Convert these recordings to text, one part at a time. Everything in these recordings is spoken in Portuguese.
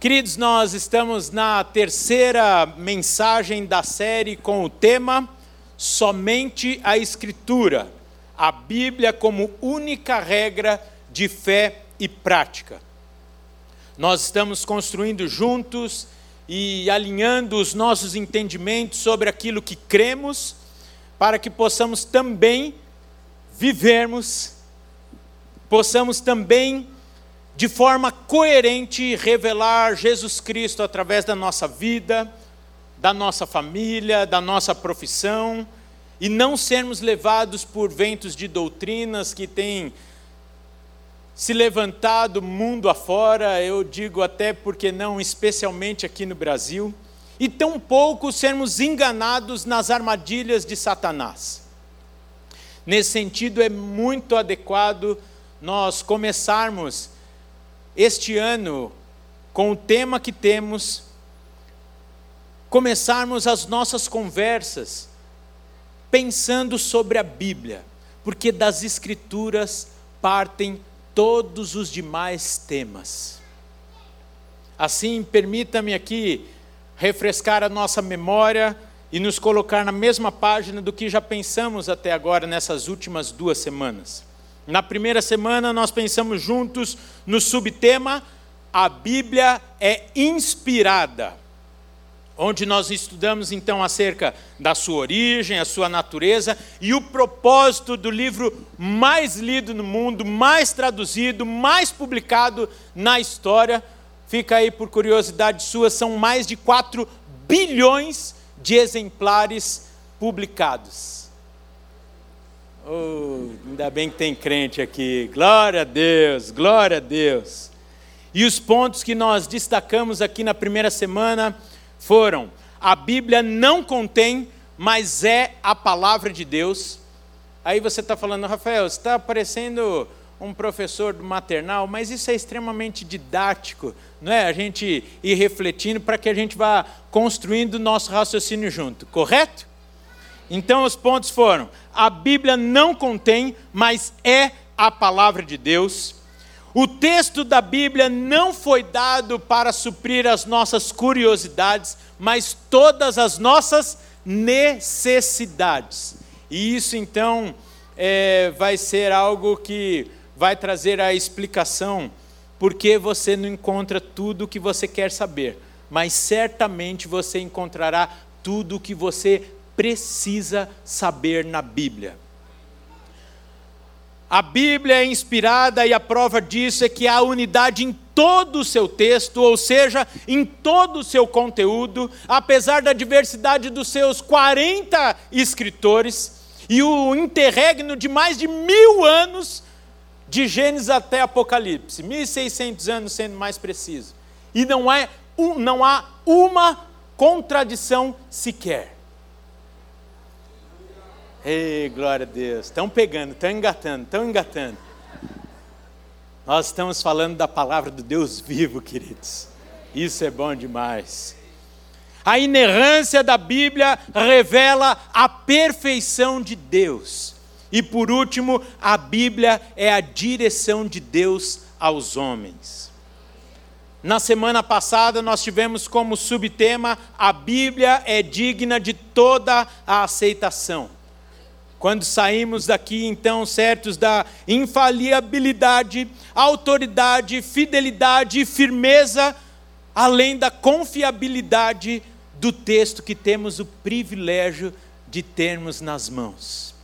Queridos, nós estamos na terceira mensagem da série com o tema Somente a Escritura, a Bíblia como única regra de fé e prática. Nós estamos construindo juntos e alinhando os nossos entendimentos sobre aquilo que cremos, para que possamos também vivermos, possamos também de forma coerente revelar Jesus Cristo através da nossa vida, da nossa família, da nossa profissão, e não sermos levados por ventos de doutrinas que têm se levantado mundo afora, eu digo até porque não, especialmente aqui no Brasil, e tampouco sermos enganados nas armadilhas de Satanás. Nesse sentido, é muito adequado nós começarmos este ano, com o tema que temos, começarmos as nossas conversas pensando sobre a Bíblia, porque das Escrituras partem todos os demais temas. Assim, permita-me aqui refrescar a nossa memória e nos colocar na mesma página do que já pensamos até agora nessas últimas duas semanas. Na primeira semana, nós pensamos juntos no subtema A Bíblia é inspirada, onde nós estudamos então acerca da sua origem, a sua natureza e o propósito do livro mais lido no mundo, mais traduzido, mais publicado na história. Fica aí por curiosidade sua, são mais de 4 bilhões de exemplares publicados. Oh, ainda bem que tem crente aqui. Glória a Deus, glória a Deus. E os pontos que nós destacamos aqui na primeira semana foram: a Bíblia não contém, mas é a palavra de Deus. Aí você está falando, Rafael, você está parecendo um professor do maternal, mas isso é extremamente didático, não é? A gente ir refletindo para que a gente vá construindo o nosso raciocínio junto, correto? Então os pontos foram: a Bíblia não contém, mas é a palavra de Deus. O texto da Bíblia não foi dado para suprir as nossas curiosidades, mas todas as nossas necessidades. E isso então é, vai ser algo que vai trazer a explicação porque você não encontra tudo o que você quer saber, mas certamente você encontrará tudo o que você precisa saber na Bíblia. A Bíblia é inspirada e a prova disso é que há unidade em todo o seu texto, ou seja, em todo o seu conteúdo, apesar da diversidade dos seus 40 escritores e o interregno de mais de mil anos, de Gênesis até Apocalipse, 1600 anos sendo mais preciso. E não, é, não há uma contradição sequer. Ei, glória a Deus. Estão pegando, estão engatando, estão engatando. Nós estamos falando da palavra do Deus vivo, queridos. Isso é bom demais. A inerrância da Bíblia revela a perfeição de Deus. E por último, a Bíblia é a direção de Deus aos homens. Na semana passada, nós tivemos como subtema: a Bíblia é digna de toda a aceitação. Quando saímos daqui, então, certos da infalibilidade, autoridade, fidelidade e firmeza, além da confiabilidade do texto que temos o privilégio de termos nas mãos.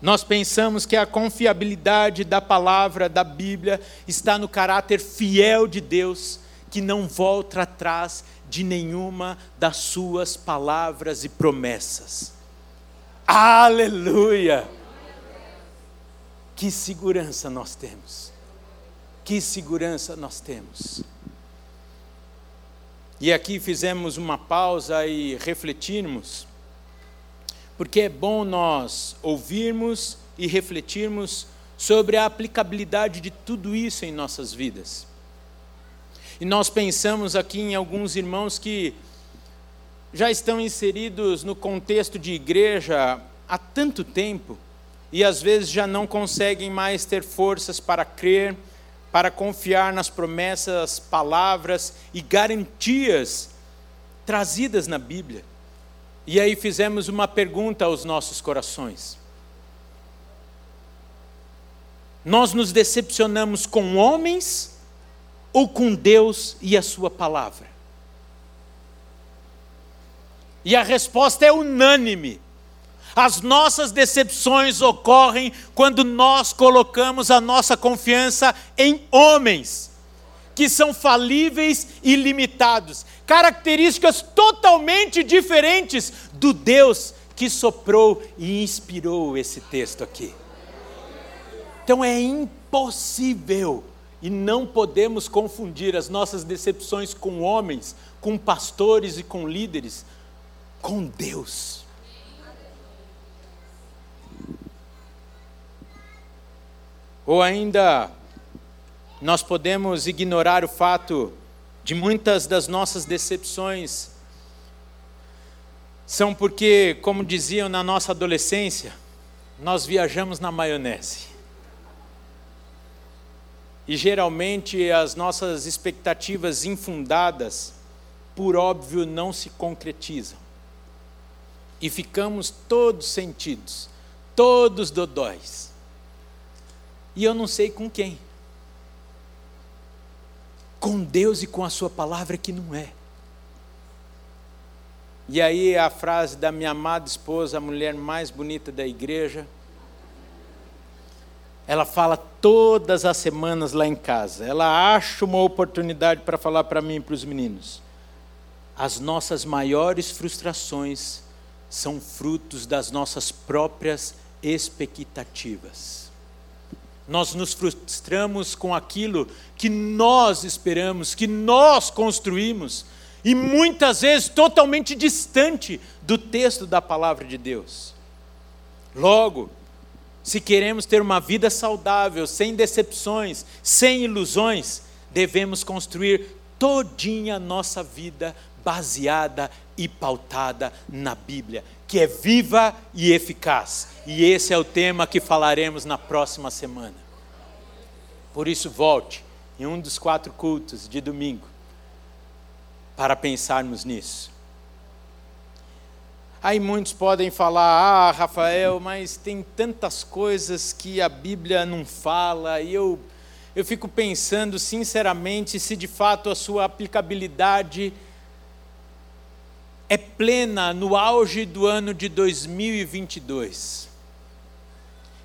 Nós pensamos que a confiabilidade da palavra da Bíblia está no caráter fiel de Deus, que não volta atrás de nenhuma das suas palavras e promessas. Aleluia! Que segurança nós temos. Que segurança nós temos. E aqui fizemos uma pausa e refletirmos, porque é bom nós ouvirmos e refletirmos sobre a aplicabilidade de tudo isso em nossas vidas. E nós pensamos aqui em alguns irmãos que já estão inseridos no contexto de igreja há tanto tempo e às vezes já não conseguem mais ter forças para crer, para confiar nas promessas, palavras e garantias trazidas na Bíblia. E aí fizemos uma pergunta aos nossos corações. Nós nos decepcionamos com homens ou com Deus e a Sua palavra? E a resposta é unânime. As nossas decepções ocorrem quando nós colocamos a nossa confiança em homens, que são falíveis e limitados, características totalmente diferentes do Deus que soprou e inspirou esse texto aqui. Então é impossível e não podemos confundir as nossas decepções com homens, com pastores e com líderes, com Deus. Ou ainda, nós podemos ignorar o fato de muitas das nossas decepções são porque, como diziam na nossa adolescência, nós viajamos na maionese. E geralmente as nossas expectativas infundadas, por óbvio, não se concretizam. E ficamos todos sentidos, todos dodóis. E eu não sei com quem. Com Deus e com a Sua palavra que não é. E aí a frase da minha amada esposa, a mulher mais bonita da igreja, ela fala todas as semanas lá em casa. Ela acha uma oportunidade para falar para mim e para os meninos. As nossas maiores frustrações são frutos das nossas próprias expectativas. Nós nos frustramos com aquilo que nós esperamos, que nós construímos, e muitas vezes totalmente distante do texto da palavra de Deus. Logo, se queremos ter uma vida saudável, sem decepções, sem ilusões, devemos construir todinha a nossa vida baseada e pautada na Bíblia, que é viva e eficaz. E esse é o tema que falaremos na próxima semana. Por isso, volte em um dos quatro cultos de domingo para pensarmos nisso. Aí muitos podem falar: ah, Rafael, mas tem tantas coisas que a Bíblia não fala, e eu, eu fico pensando sinceramente se de fato a sua aplicabilidade é plena no auge do ano de 2022.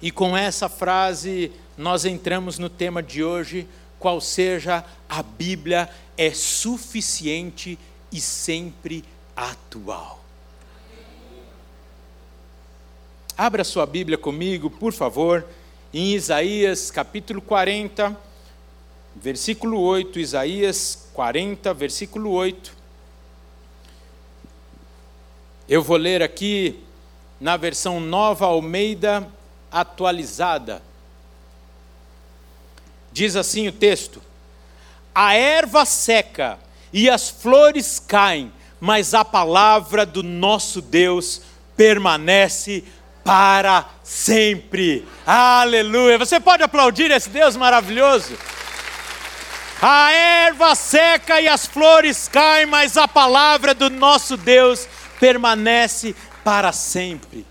E com essa frase nós entramos no tema de hoje, qual seja a Bíblia é suficiente e sempre atual. Abra sua Bíblia comigo, por favor, em Isaías capítulo 40, versículo 8. Isaías 40, versículo 8. Eu vou ler aqui na versão nova Almeida atualizada. Diz assim o texto: A erva seca e as flores caem, mas a palavra do nosso Deus permanece para sempre. Aleluia. Você pode aplaudir esse Deus maravilhoso? A erva seca e as flores caem, mas a palavra do nosso Deus permanece para sempre.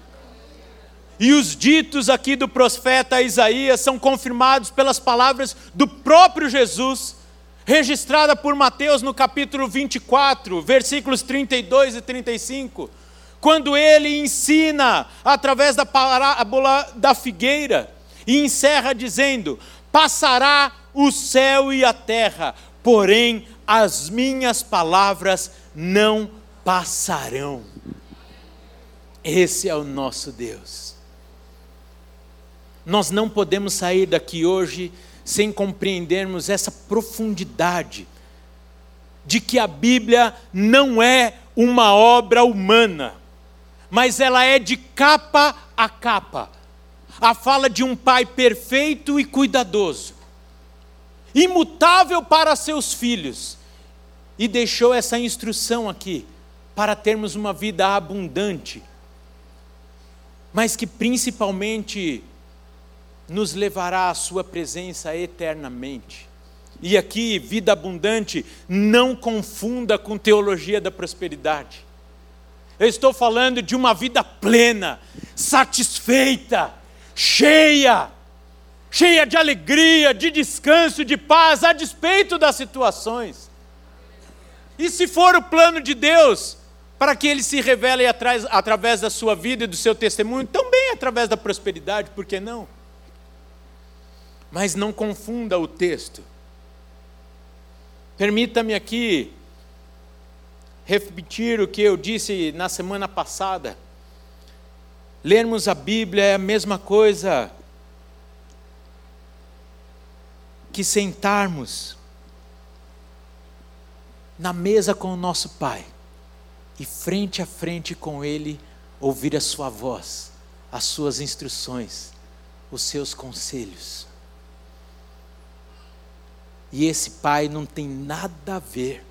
E os ditos aqui do profeta Isaías são confirmados pelas palavras do próprio Jesus, registrada por Mateus no capítulo 24, versículos 32 e 35 quando ele ensina através da parábola da figueira e encerra dizendo: Passará o céu e a terra, porém as minhas palavras não passarão. Esse é o nosso Deus. Nós não podemos sair daqui hoje sem compreendermos essa profundidade de que a Bíblia não é uma obra humana mas ela é de capa a capa. A fala de um pai perfeito e cuidadoso, imutável para seus filhos, e deixou essa instrução aqui para termos uma vida abundante, mas que principalmente nos levará à Sua presença eternamente. e aqui, vida abundante, não confunda com teologia da prosperidade. Eu estou falando de uma vida plena, satisfeita, cheia, cheia de alegria, de descanso, de paz, a despeito das situações. E se for o plano de Deus, para que ele se revele através da sua vida e do seu testemunho, também através da prosperidade, por que não? Mas não confunda o texto. Permita-me aqui repetir o que eu disse na semana passada. Lermos a Bíblia é a mesma coisa que sentarmos na mesa com o nosso Pai e frente a frente com Ele ouvir a Sua voz, as Suas instruções, os seus conselhos. E esse pai não tem nada a ver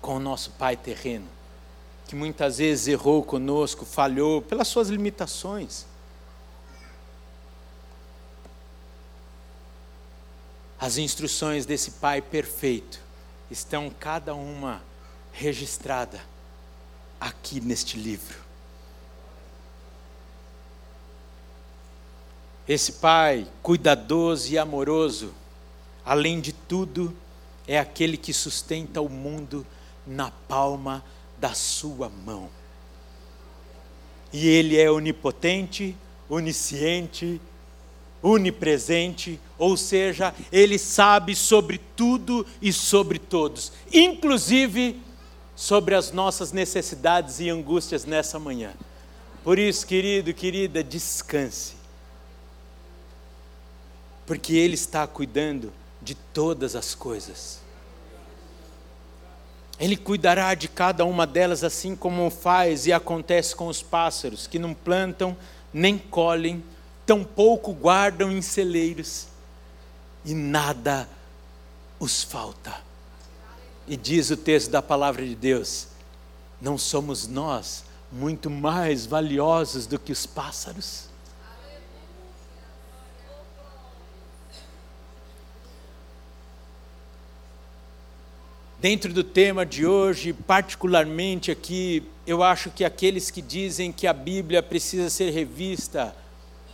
com o nosso pai terreno, que muitas vezes errou conosco, falhou pelas suas limitações. As instruções desse pai perfeito estão cada uma registrada aqui neste livro. Esse pai cuidadoso e amoroso além de tudo, é aquele que sustenta o mundo na palma da sua mão. E ele é onipotente, onisciente, onipresente, ou seja, ele sabe sobre tudo e sobre todos, inclusive sobre as nossas necessidades e angústias nessa manhã. Por isso, querido, querida, descanse, porque Ele está cuidando de todas as coisas. Ele cuidará de cada uma delas, assim como faz e acontece com os pássaros, que não plantam, nem colhem, tampouco guardam em celeiros, e nada os falta. E diz o texto da palavra de Deus: não somos nós muito mais valiosos do que os pássaros? Dentro do tema de hoje, particularmente aqui, eu acho que aqueles que dizem que a Bíblia precisa ser revista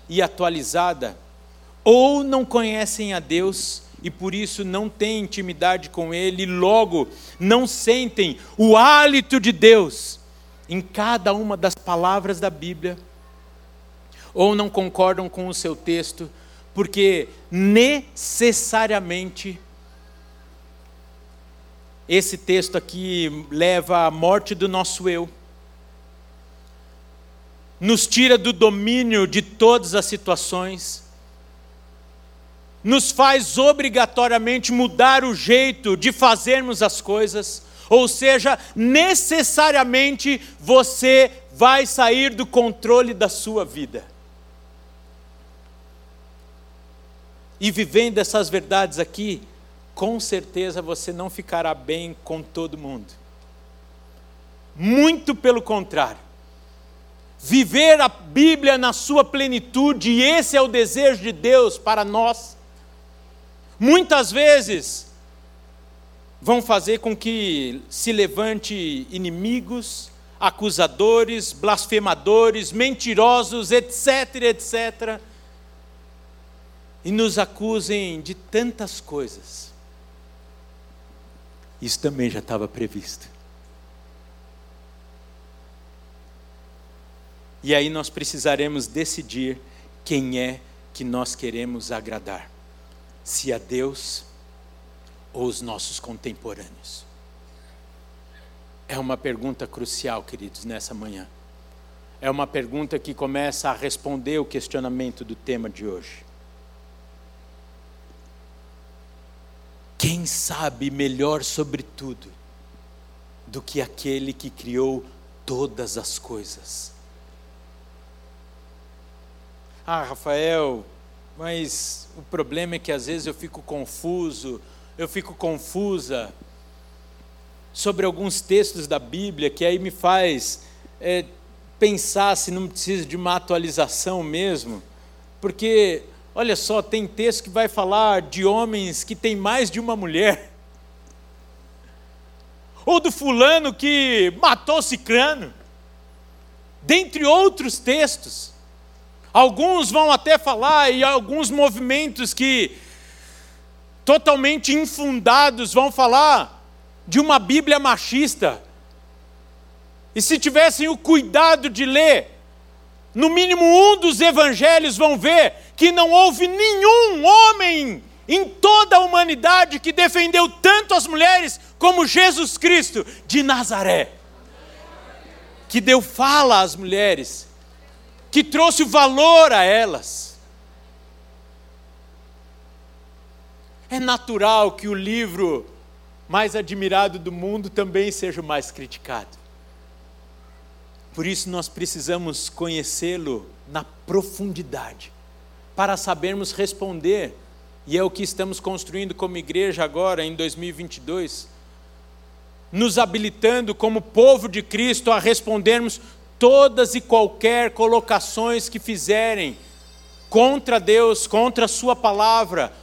e atualizada, ou não conhecem a Deus e por isso não têm intimidade com Ele, e logo não sentem o hálito de Deus em cada uma das palavras da Bíblia, ou não concordam com o seu texto, porque necessariamente esse texto aqui leva à morte do nosso eu, nos tira do domínio de todas as situações, nos faz obrigatoriamente mudar o jeito de fazermos as coisas, ou seja, necessariamente você vai sair do controle da sua vida. E vivendo essas verdades aqui, com certeza você não ficará bem com todo mundo. Muito pelo contrário. Viver a Bíblia na sua plenitude, e esse é o desejo de Deus para nós. Muitas vezes vão fazer com que se levante inimigos, acusadores, blasfemadores, mentirosos, etc, etc, e nos acusem de tantas coisas isso também já estava previsto. E aí nós precisaremos decidir quem é que nós queremos agradar: se a Deus ou os nossos contemporâneos. É uma pergunta crucial, queridos, nessa manhã. É uma pergunta que começa a responder o questionamento do tema de hoje. Quem sabe melhor sobre tudo do que aquele que criou todas as coisas? Ah, Rafael, mas o problema é que às vezes eu fico confuso, eu fico confusa sobre alguns textos da Bíblia que aí me faz é, pensar se não precisa de uma atualização mesmo, porque Olha só, tem texto que vai falar de homens que têm mais de uma mulher. Ou do fulano que matou cicrano. Dentre outros textos. Alguns vão até falar, e alguns movimentos que totalmente infundados vão falar de uma Bíblia machista. E se tivessem o cuidado de ler, no mínimo um dos evangelhos vão ver que não houve nenhum homem em toda a humanidade que defendeu tanto as mulheres como Jesus Cristo de Nazaré. Que deu fala às mulheres, que trouxe valor a elas. É natural que o livro mais admirado do mundo também seja o mais criticado. Por isso nós precisamos conhecê-lo na profundidade, para sabermos responder, e é o que estamos construindo como igreja agora em 2022, nos habilitando como povo de Cristo a respondermos todas e qualquer colocações que fizerem contra Deus, contra a Sua palavra,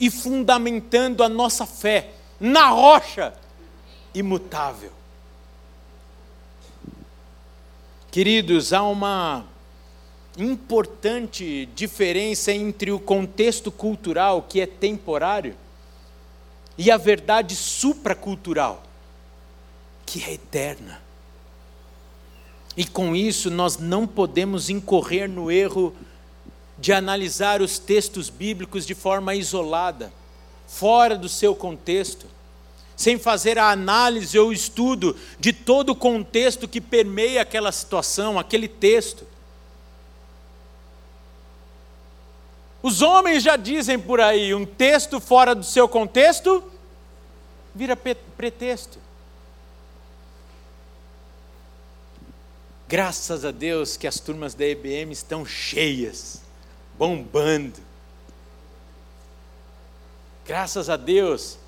e fundamentando a nossa fé na rocha imutável. Queridos, há uma importante diferença entre o contexto cultural, que é temporário, e a verdade supracultural, que é eterna. E com isso nós não podemos incorrer no erro de analisar os textos bíblicos de forma isolada fora do seu contexto, sem fazer a análise ou estudo de todo o contexto que permeia aquela situação, aquele texto. Os homens já dizem por aí: um texto fora do seu contexto vira pretexto. Graças a Deus que as turmas da EBM estão cheias, bombando. Graças a Deus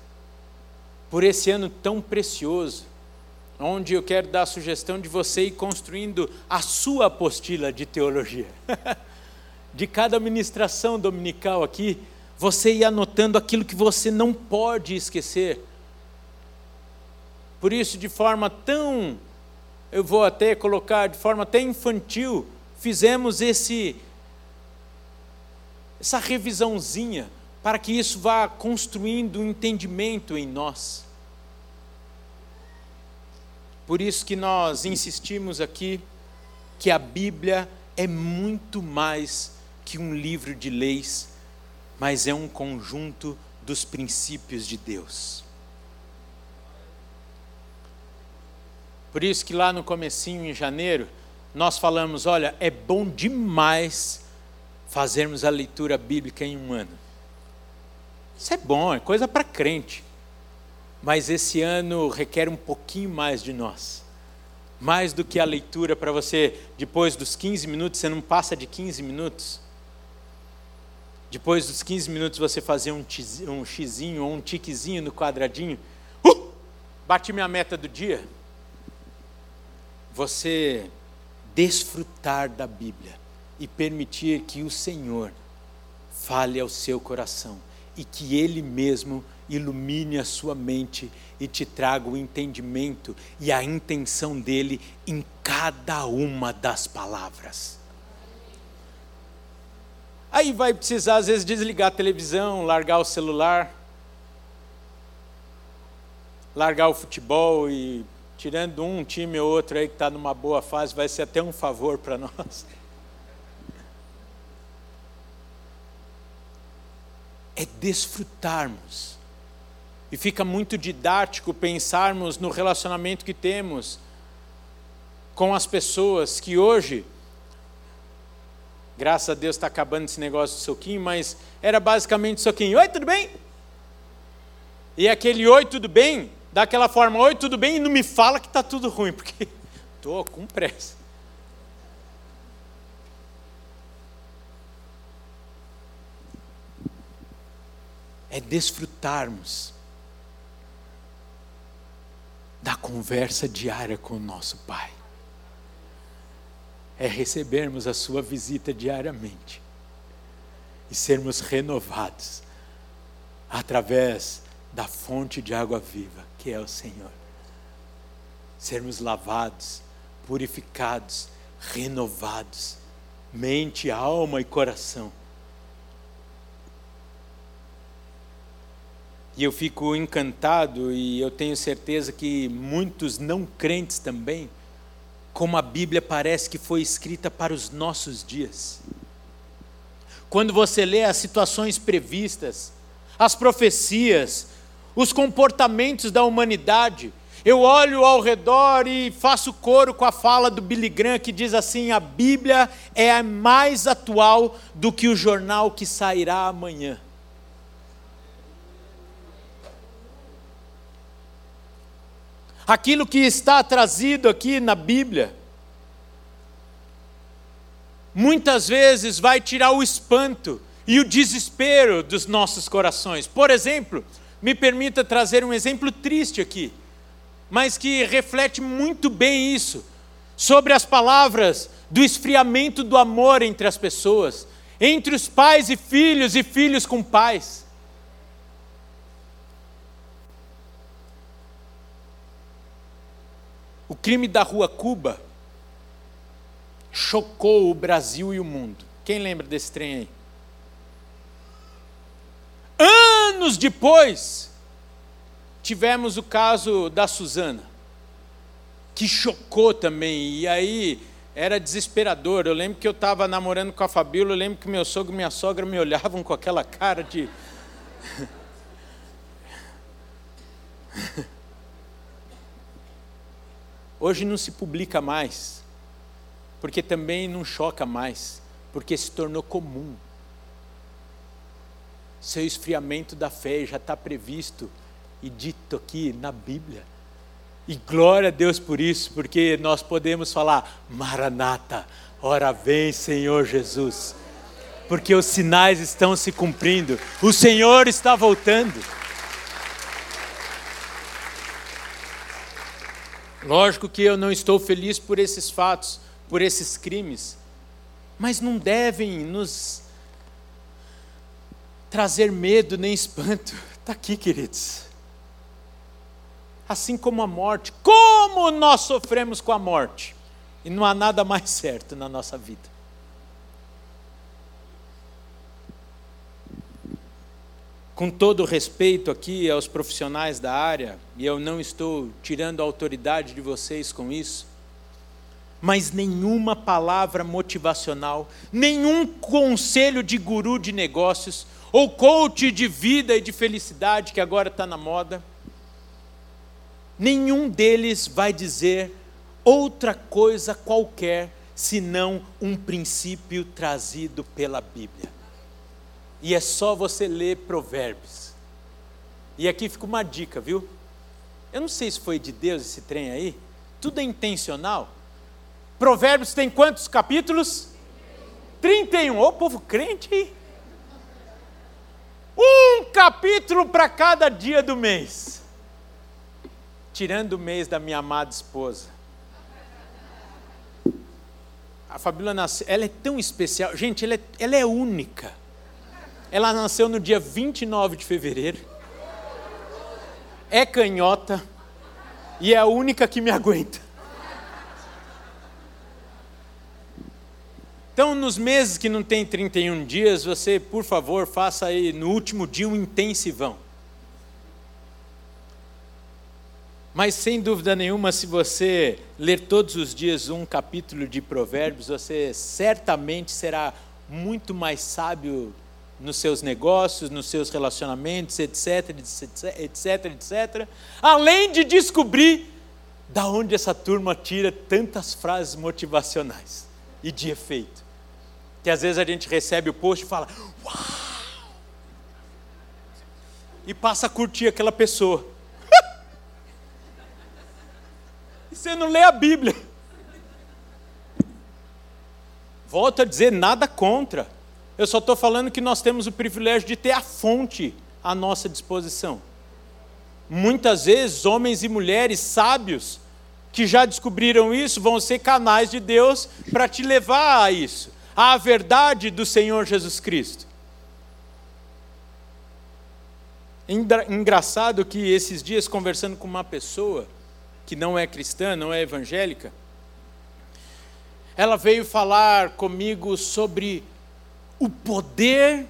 por esse ano tão precioso, onde eu quero dar a sugestão de você ir construindo a sua apostila de teologia. de cada ministração dominical aqui, você ir anotando aquilo que você não pode esquecer. Por isso, de forma tão, eu vou até colocar, de forma até infantil, fizemos esse essa revisãozinha para que isso vá construindo um entendimento em nós. Por isso que nós insistimos aqui que a Bíblia é muito mais que um livro de leis, mas é um conjunto dos princípios de Deus. Por isso que lá no comecinho em janeiro, nós falamos, olha, é bom demais fazermos a leitura bíblica em um ano. Isso é bom, é coisa para crente. Mas esse ano requer um pouquinho mais de nós. Mais do que a leitura para você, depois dos 15 minutos, você não passa de 15 minutos. Depois dos 15 minutos você fazer um, um xizinho ou um tiquezinho no quadradinho. Uh! Bati minha meta do dia. Você desfrutar da Bíblia e permitir que o Senhor fale ao seu coração e que Ele mesmo ilumine a sua mente e te traga o entendimento e a intenção dele em cada uma das palavras. Aí vai precisar, às vezes, desligar a televisão, largar o celular, largar o futebol e, tirando um time ou outro aí que está numa boa fase, vai ser até um favor para nós. É desfrutarmos. E fica muito didático pensarmos no relacionamento que temos com as pessoas que hoje, graças a Deus está acabando esse negócio do soquinho, mas era basicamente soquinho. Oi, tudo bem? E aquele oi, tudo bem? Daquela forma, oi, tudo bem? E não me fala que está tudo ruim, porque estou com pressa. É desfrutarmos da conversa diária com o nosso Pai, é recebermos a Sua visita diariamente e sermos renovados através da fonte de água viva, que é o Senhor. Sermos lavados, purificados, renovados, mente, alma e coração. E eu fico encantado, e eu tenho certeza que muitos não crentes também, como a Bíblia parece que foi escrita para os nossos dias. Quando você lê as situações previstas, as profecias, os comportamentos da humanidade, eu olho ao redor e faço coro com a fala do Billy Graham que diz assim: a Bíblia é mais atual do que o jornal que sairá amanhã. Aquilo que está trazido aqui na Bíblia, muitas vezes vai tirar o espanto e o desespero dos nossos corações. Por exemplo, me permita trazer um exemplo triste aqui mas que reflete muito bem isso, sobre as palavras do esfriamento do amor entre as pessoas, entre os pais e filhos e filhos com pais. O crime da Rua Cuba chocou o Brasil e o mundo. Quem lembra desse trem aí? Anos depois, tivemos o caso da Suzana, que chocou também, e aí era desesperador. Eu lembro que eu estava namorando com a Fabíola, eu lembro que meu sogro e minha sogra me olhavam com aquela cara de. Hoje não se publica mais, porque também não choca mais, porque se tornou comum. Seu esfriamento da fé já está previsto e dito aqui na Bíblia. E glória a Deus por isso, porque nós podemos falar: Maranata, ora vem, Senhor Jesus. Porque os sinais estão se cumprindo, o Senhor está voltando. Lógico que eu não estou feliz por esses fatos, por esses crimes, mas não devem nos trazer medo nem espanto. Está aqui, queridos assim como a morte. Como nós sofremos com a morte? E não há nada mais certo na nossa vida. Com todo respeito aqui aos profissionais da área, e eu não estou tirando a autoridade de vocês com isso, mas nenhuma palavra motivacional, nenhum conselho de guru de negócios, ou coach de vida e de felicidade que agora está na moda, nenhum deles vai dizer outra coisa qualquer senão um princípio trazido pela Bíblia. E é só você ler Provérbios. E aqui fica uma dica, viu? Eu não sei se foi de Deus esse trem aí, tudo é intencional. Provérbios tem quantos capítulos? 31. Ô povo crente. Um capítulo para cada dia do mês tirando o mês da minha amada esposa. A Fabíola nasceu, ela é tão especial. Gente, ela é, ela é única. Ela nasceu no dia 29 de fevereiro. É canhota. E é a única que me aguenta. Então, nos meses que não tem 31 dias, você, por favor, faça aí no último dia um intensivão. Mas sem dúvida nenhuma, se você ler todos os dias um capítulo de Provérbios, você certamente será muito mais sábio nos seus negócios, nos seus relacionamentos, etc, etc, etc, além de descobrir da onde essa turma tira tantas frases motivacionais e de efeito. Que às vezes a gente recebe o post e fala: "Uau!" E passa a curtir aquela pessoa. Você não lê a Bíblia. Volto a dizer, nada contra. Eu só estou falando que nós temos o privilégio de ter a fonte à nossa disposição. Muitas vezes, homens e mulheres sábios que já descobriram isso vão ser canais de Deus para te levar a isso, à verdade do Senhor Jesus Cristo. Engraçado que esses dias, conversando com uma pessoa que não é cristã, não é evangélica, ela veio falar comigo sobre o poder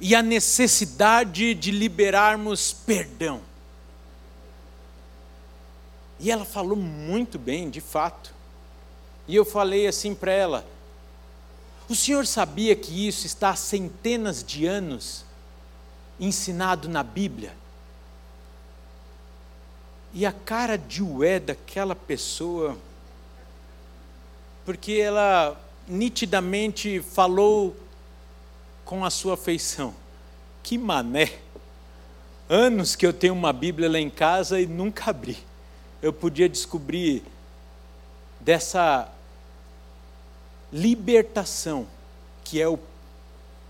e a necessidade de liberarmos perdão. E ela falou muito bem, de fato. E eu falei assim para ela: O senhor sabia que isso está há centenas de anos ensinado na Bíblia? E a cara de ué daquela pessoa, porque ela nitidamente falou com a sua feição: Que mané! Anos que eu tenho uma Bíblia lá em casa e nunca abri eu podia descobrir dessa libertação, que é o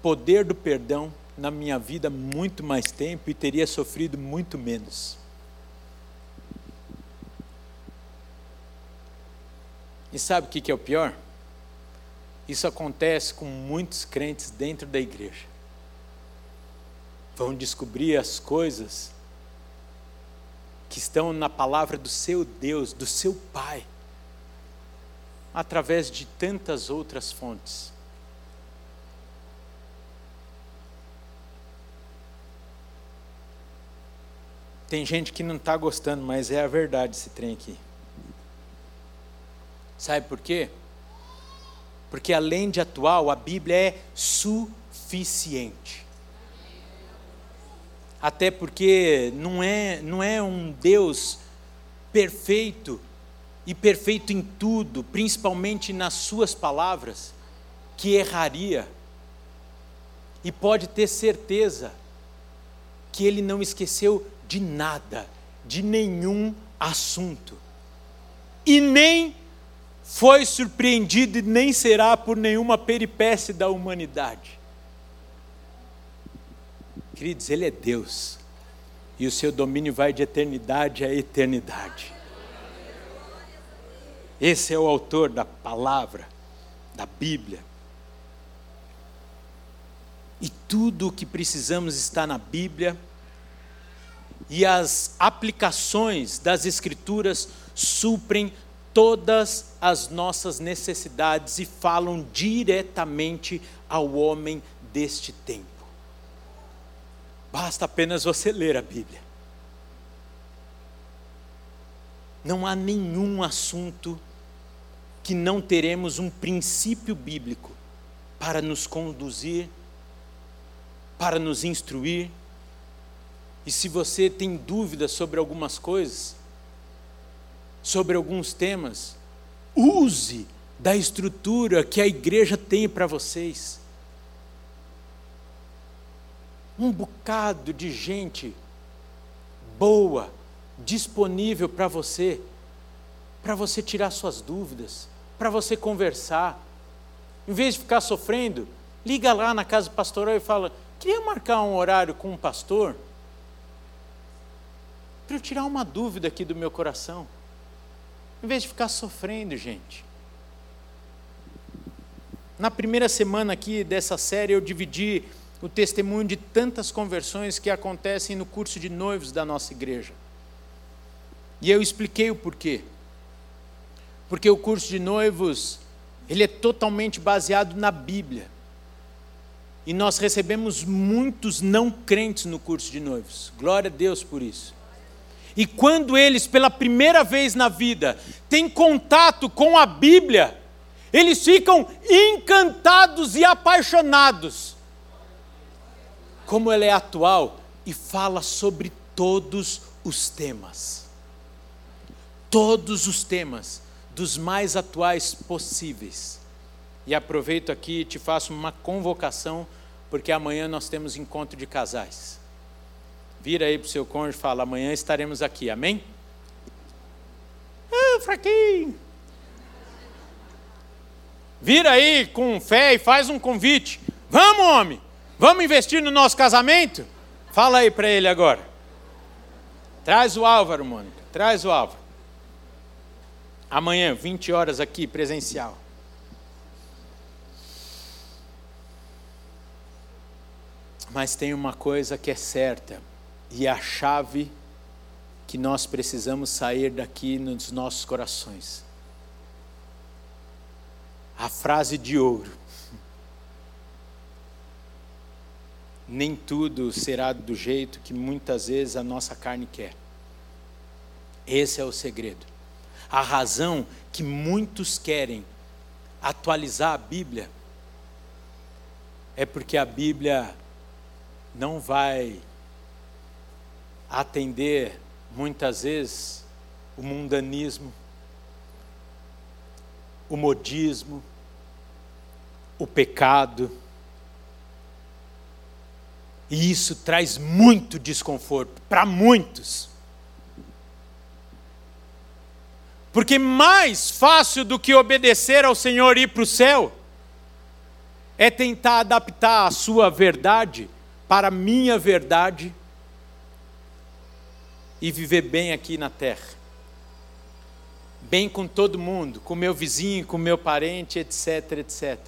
poder do perdão na minha vida muito mais tempo e teria sofrido muito menos. E sabe o que é o pior? Isso acontece com muitos crentes dentro da igreja. Vão descobrir as coisas que estão na palavra do seu Deus, do seu Pai, através de tantas outras fontes. Tem gente que não está gostando, mas é a verdade esse trem aqui. Sabe por quê? Porque além de atual, a Bíblia é suficiente até porque não é, não é um Deus perfeito e perfeito em tudo, principalmente nas suas palavras, que erraria. E pode ter certeza que ele não esqueceu de nada, de nenhum assunto. E nem foi surpreendido e nem será por nenhuma peripécie da humanidade. Queridos, Ele é Deus. E o seu domínio vai de eternidade a eternidade. Esse é o autor da palavra, da Bíblia. E tudo o que precisamos está na Bíblia. E as aplicações das Escrituras suprem todas as nossas necessidades e falam diretamente ao homem deste tempo. Basta apenas você ler a Bíblia. Não há nenhum assunto que não teremos um princípio bíblico para nos conduzir, para nos instruir. E se você tem dúvidas sobre algumas coisas, sobre alguns temas, use da estrutura que a igreja tem para vocês um bocado de gente boa, disponível para você, para você tirar suas dúvidas, para você conversar. Em vez de ficar sofrendo, liga lá na casa pastoral e fala: queria marcar um horário com um pastor para eu tirar uma dúvida aqui do meu coração. Em vez de ficar sofrendo, gente. Na primeira semana aqui dessa série eu dividi o testemunho de tantas conversões que acontecem no curso de noivos da nossa igreja. E eu expliquei o porquê. Porque o curso de noivos, ele é totalmente baseado na Bíblia. E nós recebemos muitos não crentes no curso de noivos. Glória a Deus por isso. E quando eles, pela primeira vez na vida, têm contato com a Bíblia, eles ficam encantados e apaixonados como ela é atual e fala sobre todos os temas. Todos os temas, dos mais atuais possíveis. E aproveito aqui e te faço uma convocação, porque amanhã nós temos encontro de casais. Vira aí para o seu cônjuge e fala: amanhã estaremos aqui, amém? Ah, fraquinho. Vira aí com fé e faz um convite. Vamos, homem! Vamos investir no nosso casamento? Fala aí para ele agora. Traz o Álvaro, Mônica. Traz o Álvaro. Amanhã, 20 horas aqui, presencial. Mas tem uma coisa que é certa: e a chave que nós precisamos sair daqui nos nossos corações. A frase de ouro. Nem tudo será do jeito que muitas vezes a nossa carne quer. Esse é o segredo. A razão que muitos querem atualizar a Bíblia é porque a Bíblia não vai atender muitas vezes o mundanismo, o modismo, o pecado. E isso traz muito desconforto para muitos. Porque mais fácil do que obedecer ao Senhor e ir para o céu é tentar adaptar a sua verdade para a minha verdade e viver bem aqui na terra. Bem com todo mundo, com meu vizinho, com meu parente, etc, etc.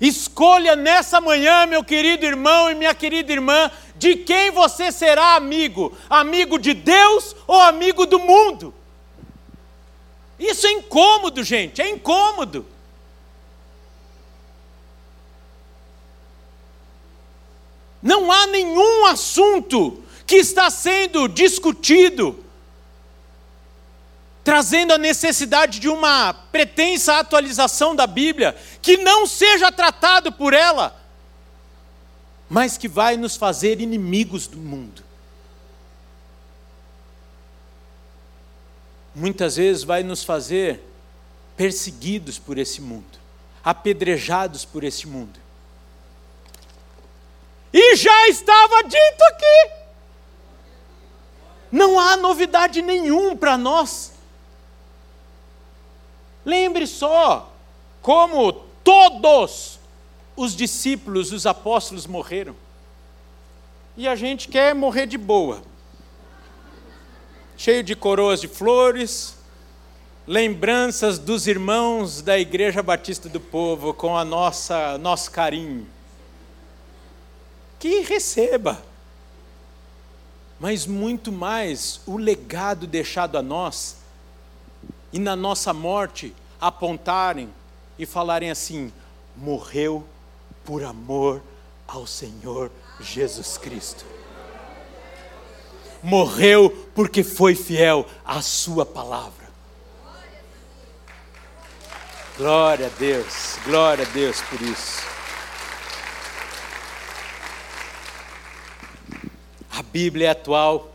Escolha nessa manhã, meu querido irmão e minha querida irmã, de quem você será amigo: amigo de Deus ou amigo do mundo? Isso é incômodo, gente, é incômodo. Não há nenhum assunto que está sendo discutido, trazendo a necessidade de uma pretensa atualização da Bíblia, que não seja tratado por ela, mas que vai nos fazer inimigos do mundo. Muitas vezes vai nos fazer perseguidos por esse mundo, apedrejados por esse mundo. E já estava dito aqui. Não há novidade nenhum para nós. Lembre só como todos os discípulos, os apóstolos morreram. E a gente quer morrer de boa. Cheio de coroas de flores, lembranças dos irmãos da Igreja Batista do Povo com a nossa nosso carinho. Que receba mas muito mais o legado deixado a nós, e na nossa morte apontarem e falarem assim: morreu por amor ao Senhor Jesus Cristo. Morreu porque foi fiel à Sua palavra. Glória a Deus, glória a Deus por isso. Bíblia é atual,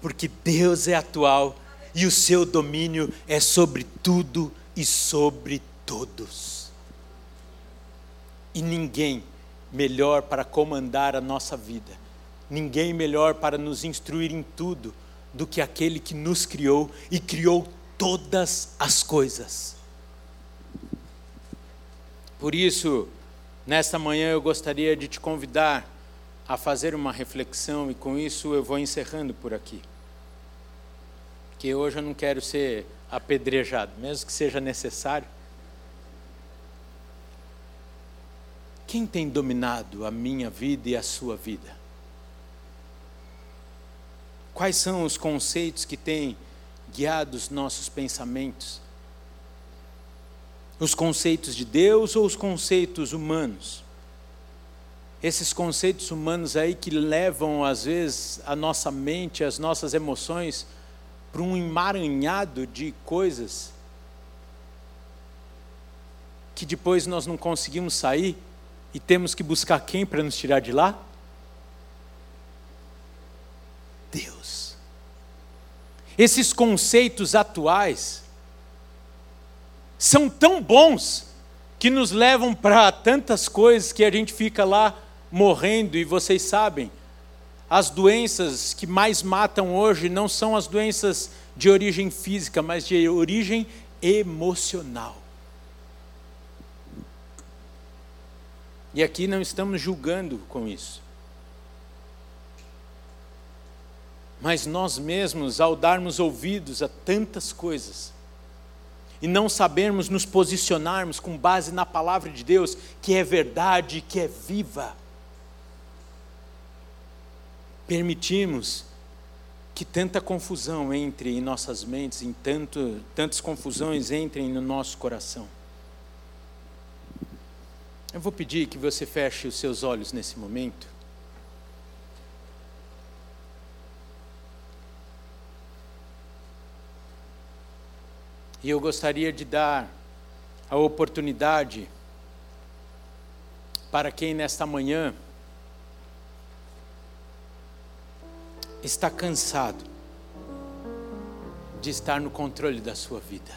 porque Deus é atual e o seu domínio é sobre tudo e sobre todos. E ninguém melhor para comandar a nossa vida, ninguém melhor para nos instruir em tudo do que aquele que nos criou e criou todas as coisas. Por isso, nesta manhã eu gostaria de te convidar a fazer uma reflexão e com isso eu vou encerrando por aqui. Que hoje eu não quero ser apedrejado, mesmo que seja necessário. Quem tem dominado a minha vida e a sua vida? Quais são os conceitos que têm guiado os nossos pensamentos? Os conceitos de Deus ou os conceitos humanos? Esses conceitos humanos aí que levam, às vezes, a nossa mente, as nossas emoções para um emaranhado de coisas que depois nós não conseguimos sair e temos que buscar quem para nos tirar de lá? Deus. Esses conceitos atuais são tão bons que nos levam para tantas coisas que a gente fica lá morrendo, e vocês sabem, as doenças que mais matam hoje não são as doenças de origem física, mas de origem emocional. E aqui não estamos julgando com isso. Mas nós mesmos, ao darmos ouvidos a tantas coisas, e não sabermos nos posicionarmos com base na palavra de Deus, que é verdade, que é viva, permitimos que tanta confusão entre em nossas mentes, em tanto, tantas confusões entrem no nosso coração. Eu vou pedir que você feche os seus olhos nesse momento. E eu gostaria de dar a oportunidade para quem nesta manhã está cansado de estar no controle da sua vida.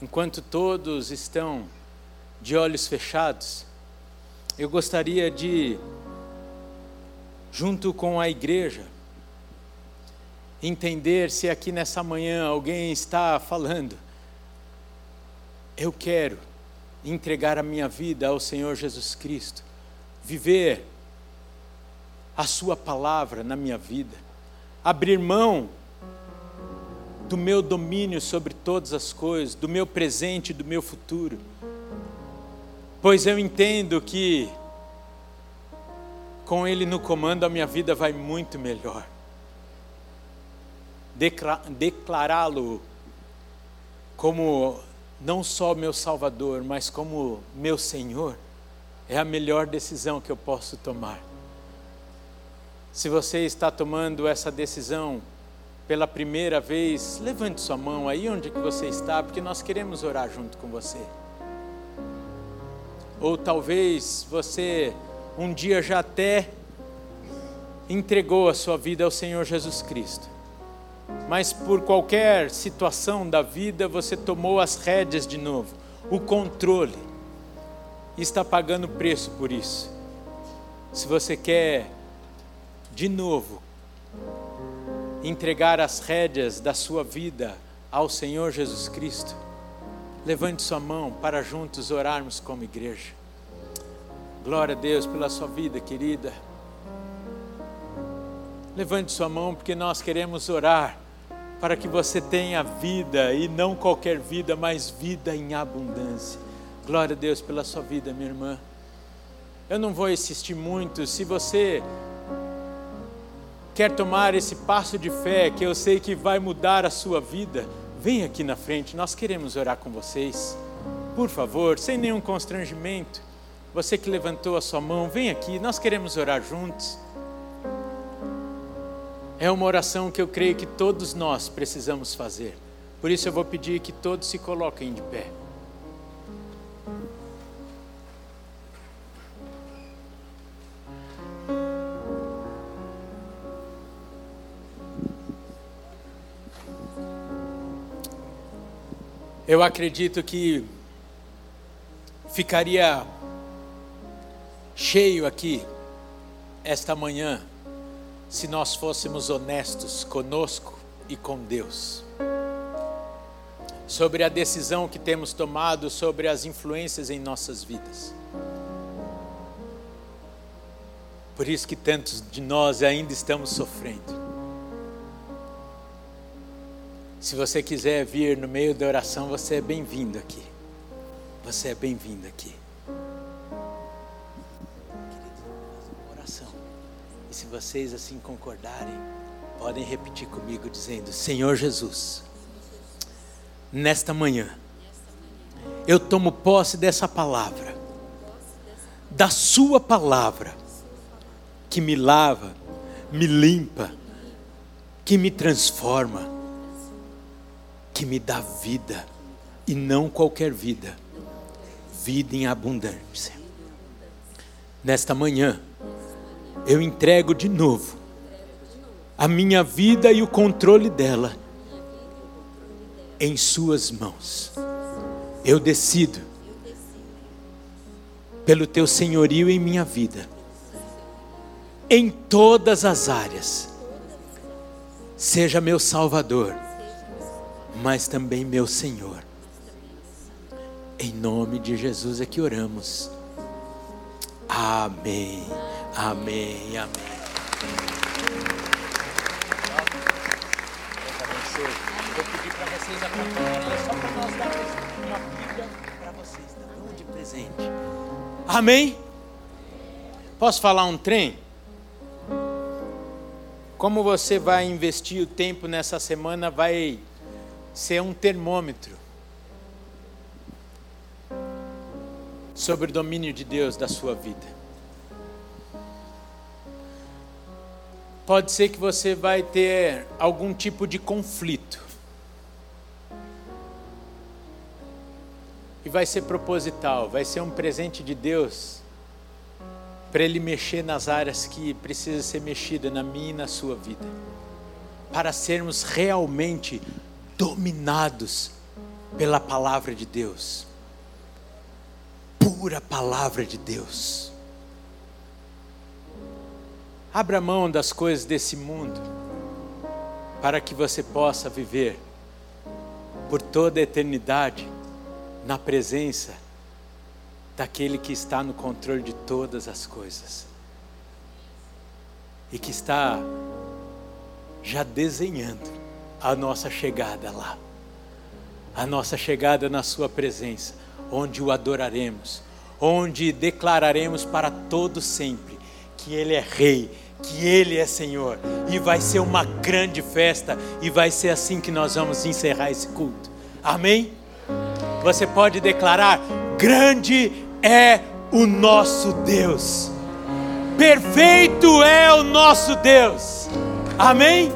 Enquanto todos estão de olhos fechados, eu gostaria de, junto com a igreja, entender se aqui nessa manhã alguém está falando, eu quero entregar a minha vida ao Senhor Jesus Cristo, viver a Sua palavra na minha vida, abrir mão do meu domínio sobre todas as coisas, do meu presente e do meu futuro, pois eu entendo que com Ele no comando a minha vida vai muito melhor. Declará-lo como não só meu Salvador, mas como meu Senhor, é a melhor decisão que eu posso tomar. Se você está tomando essa decisão pela primeira vez, levante sua mão aí onde que você está, porque nós queremos orar junto com você. Ou talvez você um dia já até entregou a sua vida ao Senhor Jesus Cristo. Mas por qualquer situação da vida, você tomou as rédeas de novo, o controle. E está pagando preço por isso. Se você quer de novo, entregar as rédeas da sua vida ao Senhor Jesus Cristo, levante sua mão para juntos orarmos como igreja. Glória a Deus pela sua vida, querida. Levante sua mão porque nós queremos orar para que você tenha vida e não qualquer vida, mas vida em abundância. Glória a Deus pela sua vida, minha irmã. Eu não vou insistir muito. Se você quer tomar esse passo de fé, que eu sei que vai mudar a sua vida, vem aqui na frente, nós queremos orar com vocês. Por favor, sem nenhum constrangimento. Você que levantou a sua mão, vem aqui, nós queremos orar juntos. É uma oração que eu creio que todos nós precisamos fazer. Por isso eu vou pedir que todos se coloquem de pé. Eu acredito que ficaria cheio aqui esta manhã se nós fôssemos honestos conosco e com Deus. Sobre a decisão que temos tomado, sobre as influências em nossas vidas. Por isso que tantos de nós ainda estamos sofrendo. Se você quiser vir no meio da oração, você é bem-vindo aqui. Você é bem-vindo aqui. oração. E se vocês assim concordarem, podem repetir comigo dizendo: Senhor Jesus, nesta manhã, eu tomo posse dessa palavra, da Sua palavra, que me lava, me limpa, que me transforma que me dá vida e não qualquer vida, vida em abundância. Nesta manhã, eu entrego de novo a minha vida e o controle dela em Suas mãos. Eu decido, pelo Teu senhorio em minha vida, em todas as áreas, seja meu Salvador mas também meu Senhor. Em nome de Jesus é que oramos. Amém. Amém. Amém. Vou pedir para vocês acompanharem só para nós darmos uma Bíblia para vocês, tá de presente. Amém? Posso falar um trem? Como você vai investir o tempo nessa semana vai ser um termômetro sobre o domínio de Deus da sua vida. Pode ser que você vai ter algum tipo de conflito. E vai ser proposital, vai ser um presente de Deus para Ele mexer nas áreas que precisa ser mexida na minha e na sua vida, para sermos realmente dominados pela palavra de Deus, pura palavra de Deus. Abra mão das coisas desse mundo, para que você possa viver por toda a eternidade na presença daquele que está no controle de todas as coisas e que está já desenhando a nossa chegada lá, a nossa chegada na Sua presença, onde o adoraremos, onde declararemos para todo sempre que Ele é Rei, que Ele é Senhor, e vai ser uma grande festa, e vai ser assim que nós vamos encerrar esse culto. Amém? Você pode declarar: grande é o nosso Deus. Perfeito é o nosso Deus. Amém?